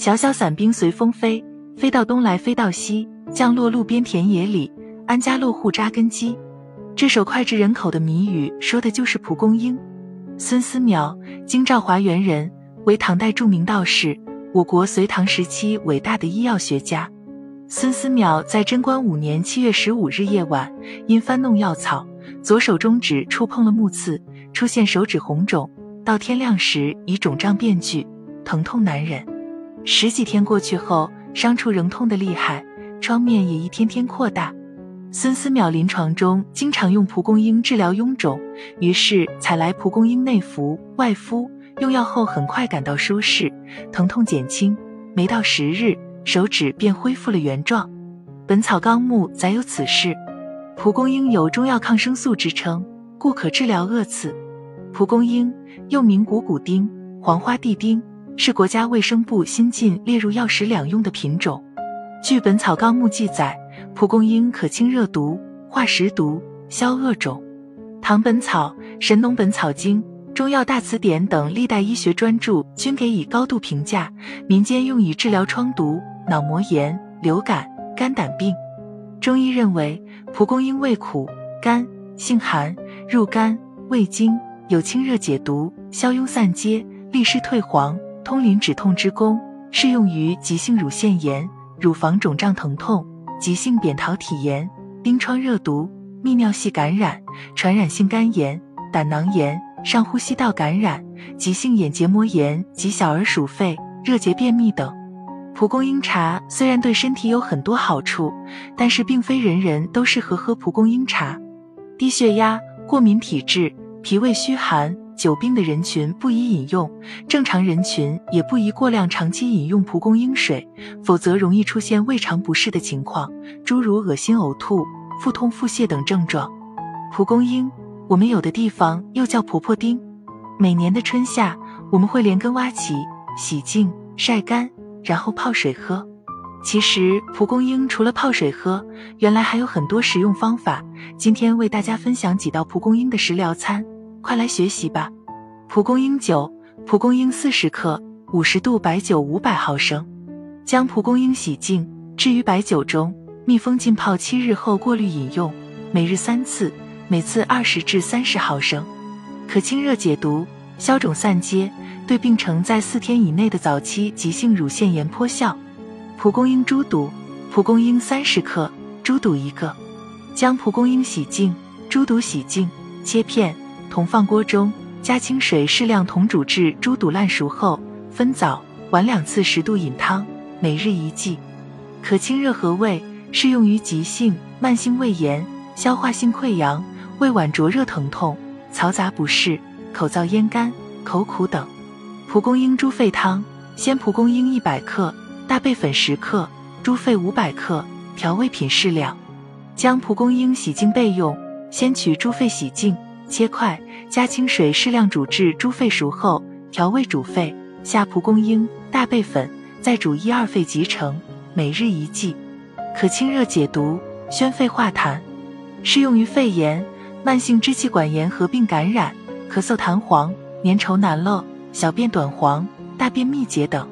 小小伞兵随风飞，飞到东来飞到西，降落路边田野里，安家落户扎根基。这首脍炙人口的谜语，说的就是蒲公英。孙思邈，京兆华原人，为唐代著名道士，我国隋唐时期伟大的医药学家。孙思邈在贞观五年七月十五日夜晚，因翻弄药草，左手中指触碰了木刺，出现手指红肿，到天亮时已肿胀变巨，疼痛难忍。十几天过去后，伤处仍痛得厉害，创面也一天天扩大。孙思邈临床中经常用蒲公英治疗臃肿，于是采来蒲公英内服、外敷，用药后很快感到舒适，疼痛减轻，没到十日，手指便恢复了原状。《本草纲目》载有此事。蒲公英有中药抗生素之称，故可治疗恶刺。蒲公英又名股骨丁、黄花地丁，是国家卫生部新近列入药食两用的品种。据《本草纲目》记载。蒲公英可清热毒、化食毒、消恶肿，《唐本草》《神农本草经》《中药大辞典》等历代医学专著均给以高度评价。民间用以治疗疮毒、脑膜炎、流感、肝胆病。中医认为，蒲公英味苦、甘，性寒，入肝、胃经，有清热解毒、消痈散结、利湿退黄、通淋止痛之功，适用于急性乳腺炎、乳房肿胀疼痛。急性扁桃体炎、冰疮热毒、泌尿系感染、传染性肝炎、胆囊炎、上呼吸道感染、急性眼结膜炎及小儿鼠肺、热结便秘等。蒲公英茶虽然对身体有很多好处，但是并非人人都适合喝蒲公英茶。低血压、过敏体质、脾胃虚寒。久病的人群不宜饮用，正常人群也不宜过量长期饮用蒲公英水，否则容易出现胃肠不适的情况，诸如恶心、呕吐、腹痛、腹泻等症状。蒲公英，我们有的地方又叫婆婆丁。每年的春夏，我们会连根挖起，洗净、晒干，然后泡水喝。其实，蒲公英除了泡水喝，原来还有很多食用方法。今天为大家分享几道蒲公英的食疗餐。快来学习吧！蒲公英酒，蒲公英四十克，五十度白酒五百毫升。将蒲公英洗净，置于白酒中，密封浸泡七日后过滤饮用，每日三次，每次二十至三十毫升，可清热解毒、消肿散结，对病程在四天以内的早期急性乳腺炎颇效。蒲公英猪肚，蒲公英三十克，猪肚一个。将蒲公英洗净，猪肚洗净，切片。同放锅中，加清水适量，同煮至猪肚烂熟后，分早晚两次十度饮汤，每日一剂，可清热和胃，适用于急性、慢性胃炎、消化性溃疡、胃脘灼热疼痛、嘈杂不适、口燥咽干、口苦等。蒲公英猪肺汤：鲜蒲公英一百克，大贝粉十克，猪肺五百克，调味品适量。将蒲公英洗净备用，先取猪肺洗净。切块，加清水适量煮至猪肺熟后，调味煮沸，下蒲公英、大贝粉，再煮一二沸即成。每日一剂，可清热解毒、宣肺化痰，适用于肺炎、慢性支气管炎合并感染、咳嗽、痰黄、粘稠难漏、小便短黄、大便秘结等。